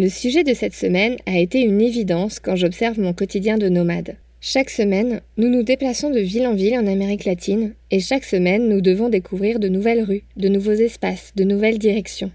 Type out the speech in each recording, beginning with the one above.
Le sujet de cette semaine a été une évidence quand j'observe mon quotidien de nomade. Chaque semaine, nous nous déplaçons de ville en ville en Amérique latine, et chaque semaine, nous devons découvrir de nouvelles rues, de nouveaux espaces, de nouvelles directions.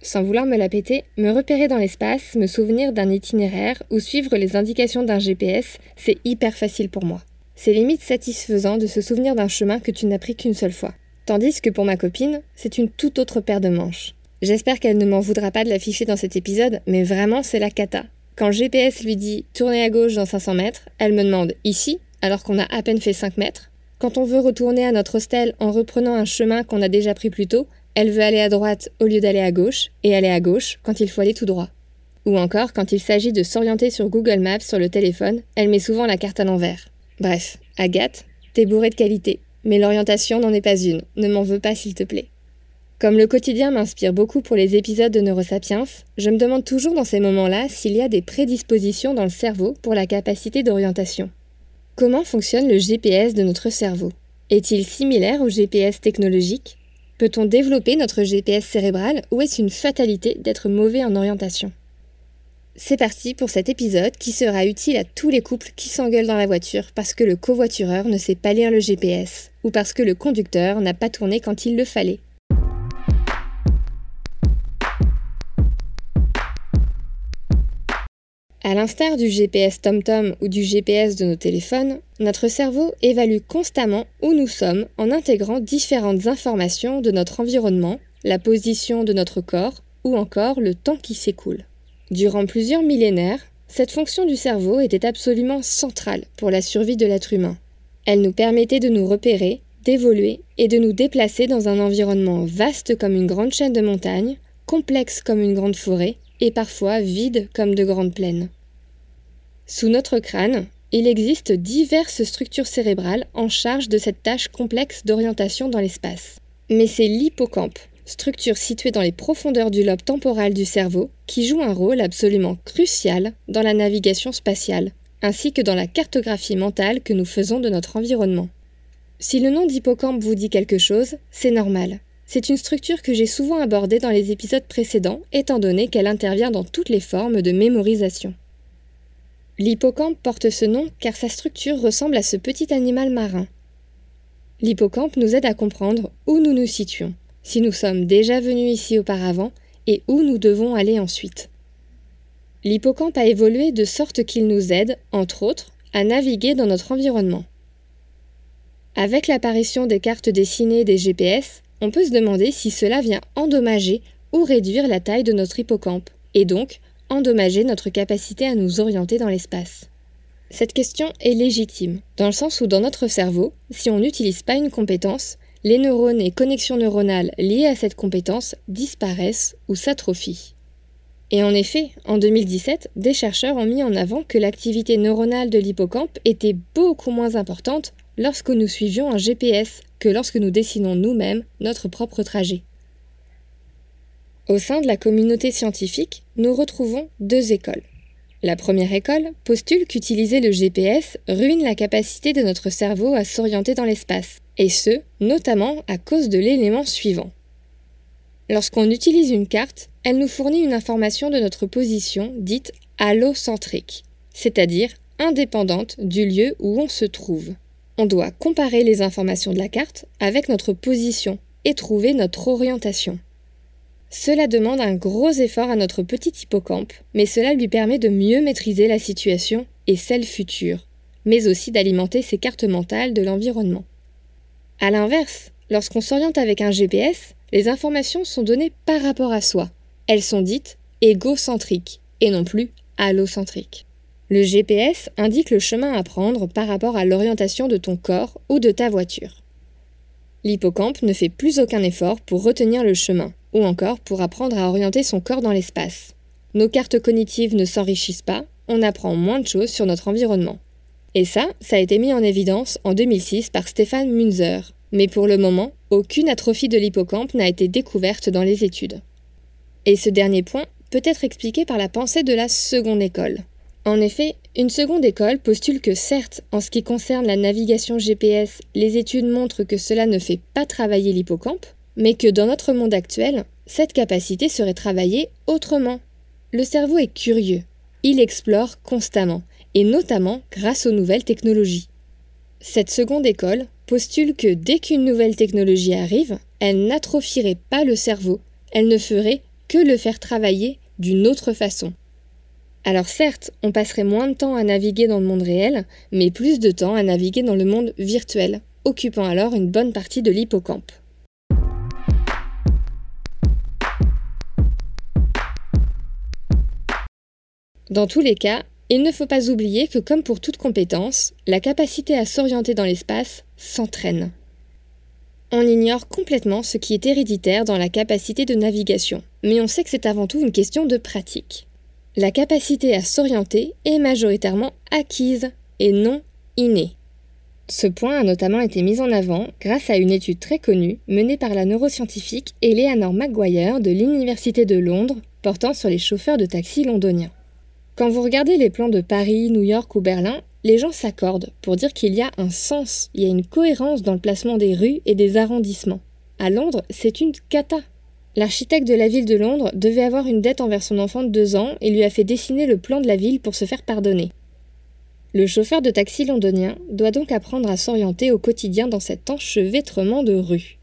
Sans vouloir me la péter, me repérer dans l'espace, me souvenir d'un itinéraire ou suivre les indications d'un GPS, c'est hyper facile pour moi. C'est limite satisfaisant de se souvenir d'un chemin que tu n'as pris qu'une seule fois. Tandis que pour ma copine, c'est une toute autre paire de manches. J'espère qu'elle ne m'en voudra pas de l'afficher dans cet épisode, mais vraiment c'est la cata. Quand le GPS lui dit tournez à gauche dans 500 mètres, elle me demande ici, alors qu'on a à peine fait 5 mètres. Quand on veut retourner à notre hostel en reprenant un chemin qu'on a déjà pris plus tôt, elle veut aller à droite au lieu d'aller à gauche, et aller à gauche quand il faut aller tout droit. Ou encore, quand il s'agit de s'orienter sur Google Maps sur le téléphone, elle met souvent la carte à l'envers. Bref, Agathe, t'es bourrée de qualité. Mais l'orientation n'en est pas une, ne m'en veux pas s'il te plaît. Comme le quotidien m'inspire beaucoup pour les épisodes de Neurosapiens, je me demande toujours dans ces moments-là s'il y a des prédispositions dans le cerveau pour la capacité d'orientation. Comment fonctionne le GPS de notre cerveau? Est-il similaire au GPS technologique? Peut-on développer notre GPS cérébral ou est-ce une fatalité d'être mauvais en orientation? C'est parti pour cet épisode qui sera utile à tous les couples qui s'engueulent dans la voiture parce que le covoitureur ne sait pas lire le GPS ou parce que le conducteur n'a pas tourné quand il le fallait. À l'instar du GPS TomTom ou du GPS de nos téléphones, notre cerveau évalue constamment où nous sommes en intégrant différentes informations de notre environnement, la position de notre corps ou encore le temps qui s'écoule. Durant plusieurs millénaires, cette fonction du cerveau était absolument centrale pour la survie de l'être humain. Elle nous permettait de nous repérer, d'évoluer et de nous déplacer dans un environnement vaste comme une grande chaîne de montagnes, complexe comme une grande forêt et parfois vide comme de grandes plaines. Sous notre crâne, il existe diverses structures cérébrales en charge de cette tâche complexe d'orientation dans l'espace. Mais c'est l'hippocampe structure située dans les profondeurs du lobe temporal du cerveau, qui joue un rôle absolument crucial dans la navigation spatiale, ainsi que dans la cartographie mentale que nous faisons de notre environnement. Si le nom d'hippocampe vous dit quelque chose, c'est normal. C'est une structure que j'ai souvent abordée dans les épisodes précédents, étant donné qu'elle intervient dans toutes les formes de mémorisation. L'hippocampe porte ce nom car sa structure ressemble à ce petit animal marin. L'hippocampe nous aide à comprendre où nous nous situons, si nous sommes déjà venus ici auparavant et où nous devons aller ensuite. L'hippocampe a évolué de sorte qu'il nous aide, entre autres, à naviguer dans notre environnement. Avec l'apparition des cartes dessinées des GPS, on peut se demander si cela vient endommager ou réduire la taille de notre hippocampe, et donc endommager notre capacité à nous orienter dans l'espace. Cette question est légitime, dans le sens où dans notre cerveau, si on n'utilise pas une compétence, les neurones et connexions neuronales liées à cette compétence disparaissent ou s'atrophient. Et en effet, en 2017, des chercheurs ont mis en avant que l'activité neuronale de l'hippocampe était beaucoup moins importante lorsque nous suivions un GPS que lorsque nous dessinons nous-mêmes notre propre trajet. Au sein de la communauté scientifique, nous retrouvons deux écoles. La première école postule qu'utiliser le GPS ruine la capacité de notre cerveau à s'orienter dans l'espace, et ce, notamment à cause de l'élément suivant. Lorsqu'on utilise une carte, elle nous fournit une information de notre position dite allocentrique, c'est-à-dire indépendante du lieu où on se trouve. On doit comparer les informations de la carte avec notre position et trouver notre orientation. Cela demande un gros effort à notre petit hippocampe, mais cela lui permet de mieux maîtriser la situation et celle future, mais aussi d'alimenter ses cartes mentales de l'environnement. A l'inverse, lorsqu'on s'oriente avec un GPS, les informations sont données par rapport à soi. Elles sont dites égocentriques et non plus allocentriques. Le GPS indique le chemin à prendre par rapport à l'orientation de ton corps ou de ta voiture. L'hippocampe ne fait plus aucun effort pour retenir le chemin, ou encore pour apprendre à orienter son corps dans l'espace. nos cartes cognitives ne s'enrichissent pas, on apprend moins de choses sur notre environnement. Et ça, ça a été mis en évidence en 2006 par Stéphane Munzer. Mais pour le moment, aucune atrophie de l'hippocampe n'a été découverte dans les études. Et ce dernier point peut être expliqué par la pensée de la seconde école. En effet, une seconde école postule que certes, en ce qui concerne la navigation GPS, les études montrent que cela ne fait pas travailler l'hippocampe, mais que dans notre monde actuel, cette capacité serait travaillée autrement. Le cerveau est curieux, il explore constamment, et notamment grâce aux nouvelles technologies. Cette seconde école postule que dès qu'une nouvelle technologie arrive, elle n'atrophierait pas le cerveau, elle ne ferait que le faire travailler d'une autre façon. Alors certes, on passerait moins de temps à naviguer dans le monde réel, mais plus de temps à naviguer dans le monde virtuel, occupant alors une bonne partie de l'hippocampe. Dans tous les cas, il ne faut pas oublier que comme pour toute compétence, la capacité à s'orienter dans l'espace s'entraîne. On ignore complètement ce qui est héréditaire dans la capacité de navigation, mais on sait que c'est avant tout une question de pratique. La capacité à s'orienter est majoritairement acquise et non innée. Ce point a notamment été mis en avant grâce à une étude très connue menée par la neuroscientifique Eleanor Maguire de l'Université de Londres portant sur les chauffeurs de taxi londoniens. Quand vous regardez les plans de Paris, New York ou Berlin, les gens s'accordent pour dire qu'il y a un sens, il y a une cohérence dans le placement des rues et des arrondissements. À Londres, c'est une cata. L'architecte de la ville de Londres devait avoir une dette envers son enfant de deux ans et lui a fait dessiner le plan de la ville pour se faire pardonner. Le chauffeur de taxi londonien doit donc apprendre à s'orienter au quotidien dans cet enchevêtrement de rues.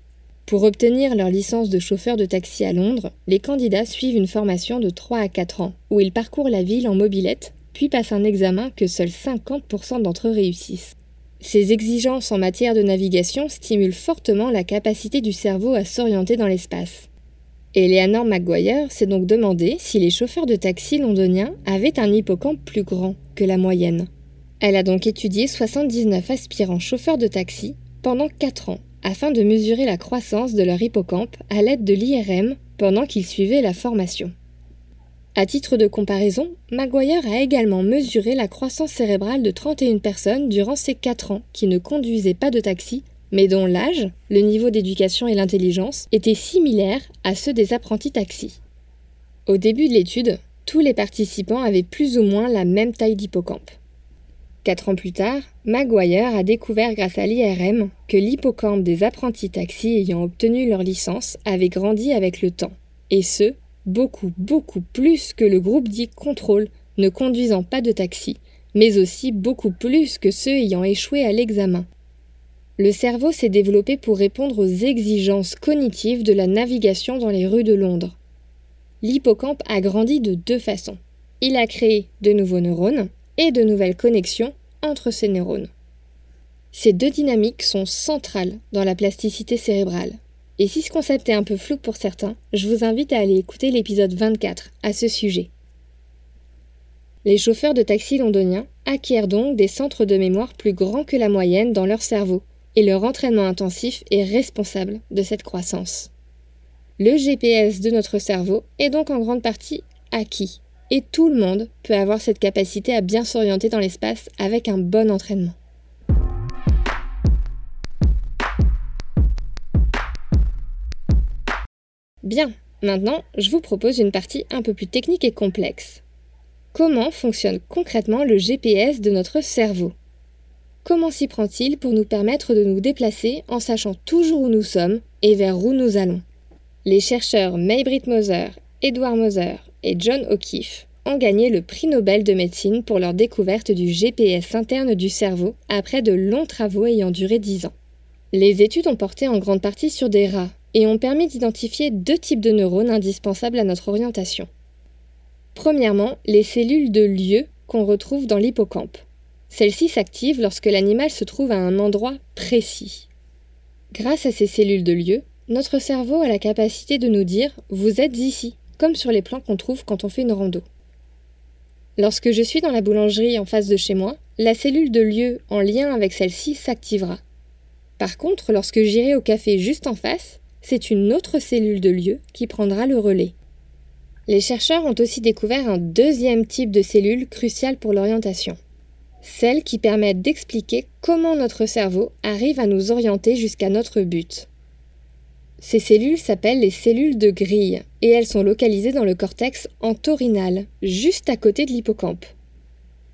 Pour obtenir leur licence de chauffeur de taxi à Londres, les candidats suivent une formation de 3 à 4 ans, où ils parcourent la ville en mobilette, puis passent un examen que seuls 50% d'entre eux réussissent. Ces exigences en matière de navigation stimulent fortement la capacité du cerveau à s'orienter dans l'espace. Eleanor McGuire s'est donc demandé si les chauffeurs de taxi londoniens avaient un hippocampe plus grand que la moyenne. Elle a donc étudié 79 aspirants chauffeurs de taxi pendant 4 ans afin de mesurer la croissance de leur hippocampe à l'aide de l'IRM pendant qu'ils suivaient la formation. À titre de comparaison, Maguire a également mesuré la croissance cérébrale de 31 personnes durant ces 4 ans qui ne conduisaient pas de taxi, mais dont l'âge, le niveau d'éducation et l'intelligence étaient similaires à ceux des apprentis taxi. Au début de l'étude, tous les participants avaient plus ou moins la même taille d'hippocampe. Quatre ans plus tard, Maguire a découvert grâce à l'IRM que l'hippocampe des apprentis taxis ayant obtenu leur licence avait grandi avec le temps, et ce, beaucoup, beaucoup plus que le groupe dit contrôle ne conduisant pas de taxi, mais aussi beaucoup plus que ceux ayant échoué à l'examen. Le cerveau s'est développé pour répondre aux exigences cognitives de la navigation dans les rues de Londres. L'hippocampe a grandi de deux façons. Il a créé de nouveaux neurones, et de nouvelles connexions entre ces neurones. Ces deux dynamiques sont centrales dans la plasticité cérébrale. Et si ce concept est un peu flou pour certains, je vous invite à aller écouter l'épisode 24 à ce sujet. Les chauffeurs de taxi londoniens acquièrent donc des centres de mémoire plus grands que la moyenne dans leur cerveau, et leur entraînement intensif est responsable de cette croissance. Le GPS de notre cerveau est donc en grande partie acquis et tout le monde peut avoir cette capacité à bien s'orienter dans l'espace avec un bon entraînement. Bien, maintenant, je vous propose une partie un peu plus technique et complexe. Comment fonctionne concrètement le GPS de notre cerveau? Comment s'y prend-il pour nous permettre de nous déplacer en sachant toujours où nous sommes et vers où nous allons? Les chercheurs Maybrit Moser, Edward Moser et John O'Keefe ont gagné le prix Nobel de médecine pour leur découverte du GPS interne du cerveau après de longs travaux ayant duré 10 ans. Les études ont porté en grande partie sur des rats et ont permis d'identifier deux types de neurones indispensables à notre orientation. Premièrement, les cellules de lieu qu'on retrouve dans l'hippocampe. Celles-ci s'activent lorsque l'animal se trouve à un endroit précis. Grâce à ces cellules de lieu, notre cerveau a la capacité de nous dire Vous êtes ici, comme sur les plans qu'on trouve quand on fait une rando. Lorsque je suis dans la boulangerie en face de chez moi, la cellule de lieu en lien avec celle-ci s'activera. Par contre, lorsque j'irai au café juste en face, c'est une autre cellule de lieu qui prendra le relais. Les chercheurs ont aussi découvert un deuxième type de cellules cruciales pour l'orientation. Celles qui permettent d'expliquer comment notre cerveau arrive à nous orienter jusqu'à notre but. Ces cellules s'appellent les cellules de grille et elles sont localisées dans le cortex entorhinal, juste à côté de l'hippocampe.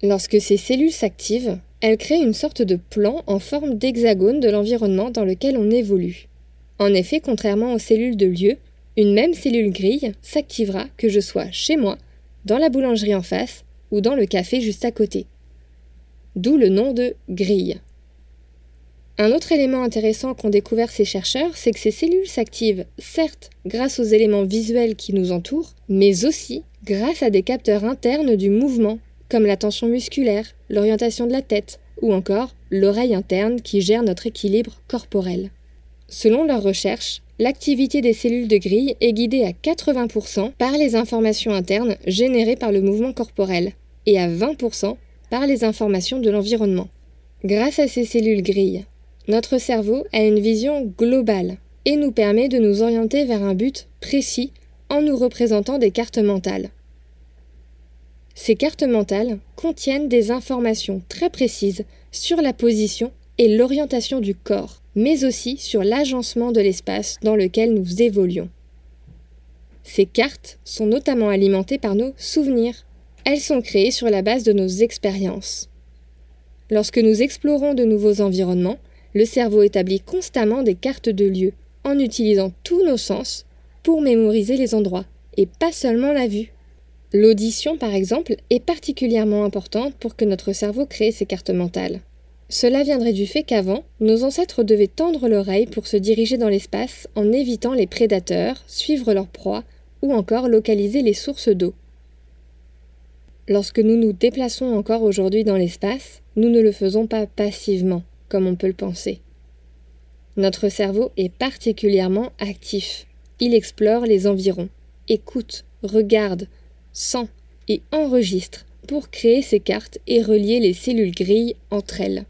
Lorsque ces cellules s'activent, elles créent une sorte de plan en forme d'hexagone de l'environnement dans lequel on évolue. En effet, contrairement aux cellules de lieu, une même cellule grille s'activera que je sois chez moi, dans la boulangerie en face ou dans le café juste à côté. D'où le nom de grille. Un autre élément intéressant qu'ont découvert ces chercheurs, c'est que ces cellules s'activent, certes, grâce aux éléments visuels qui nous entourent, mais aussi grâce à des capteurs internes du mouvement, comme la tension musculaire, l'orientation de la tête, ou encore l'oreille interne qui gère notre équilibre corporel. Selon leurs recherches, l'activité des cellules de grille est guidée à 80% par les informations internes générées par le mouvement corporel et à 20% par les informations de l'environnement. Grâce à ces cellules grilles, notre cerveau a une vision globale et nous permet de nous orienter vers un but précis en nous représentant des cartes mentales. Ces cartes mentales contiennent des informations très précises sur la position et l'orientation du corps, mais aussi sur l'agencement de l'espace dans lequel nous évoluons. Ces cartes sont notamment alimentées par nos souvenirs. Elles sont créées sur la base de nos expériences. Lorsque nous explorons de nouveaux environnements, le cerveau établit constamment des cartes de lieux, en utilisant tous nos sens pour mémoriser les endroits, et pas seulement la vue. L'audition, par exemple, est particulièrement importante pour que notre cerveau crée ces cartes mentales. Cela viendrait du fait qu'avant, nos ancêtres devaient tendre l'oreille pour se diriger dans l'espace en évitant les prédateurs, suivre leur proie ou encore localiser les sources d'eau. Lorsque nous nous déplaçons encore aujourd'hui dans l'espace, nous ne le faisons pas passivement, comme on peut le penser. Notre cerveau est particulièrement actif. Il explore les environs, écoute, regarde, sent et enregistre pour créer ces cartes et relier les cellules grilles entre elles.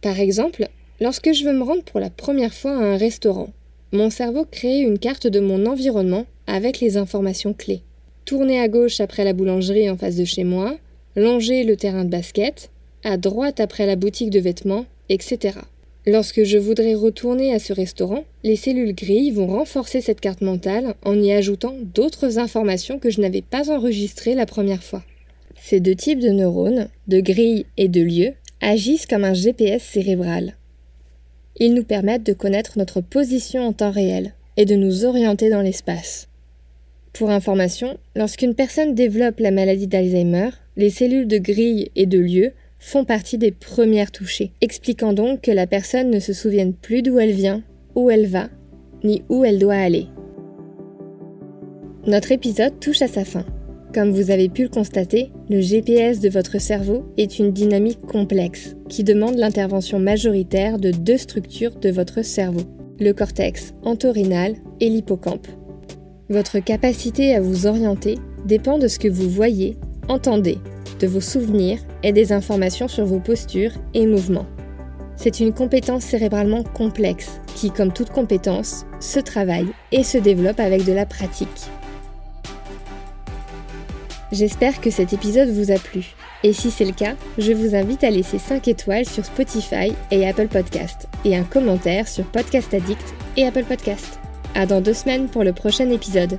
Par exemple, lorsque je veux me rendre pour la première fois à un restaurant, mon cerveau crée une carte de mon environnement avec les informations clés. Tourner à gauche après la boulangerie en face de chez moi, longer le terrain de basket, à droite après la boutique de vêtements, etc. Lorsque je voudrais retourner à ce restaurant, les cellules grilles vont renforcer cette carte mentale en y ajoutant d'autres informations que je n'avais pas enregistrées la première fois. Ces deux types de neurones, de grilles et de lieux, agissent comme un GPS cérébral. Ils nous permettent de connaître notre position en temps réel et de nous orienter dans l'espace. Pour information, lorsqu'une personne développe la maladie d'Alzheimer, les cellules de grille et de lieu font partie des premières touchées, expliquant donc que la personne ne se souvienne plus d'où elle vient, où elle va, ni où elle doit aller. Notre épisode touche à sa fin. Comme vous avez pu le constater, le GPS de votre cerveau est une dynamique complexe qui demande l'intervention majoritaire de deux structures de votre cerveau, le cortex entorhinal et l'hippocampe. Votre capacité à vous orienter dépend de ce que vous voyez, entendez de vos souvenirs et des informations sur vos postures et mouvements. C'est une compétence cérébralement complexe qui, comme toute compétence, se travaille et se développe avec de la pratique. J'espère que cet épisode vous a plu. Et si c'est le cas, je vous invite à laisser 5 étoiles sur Spotify et Apple Podcast et un commentaire sur Podcast Addict et Apple Podcast. À dans deux semaines pour le prochain épisode.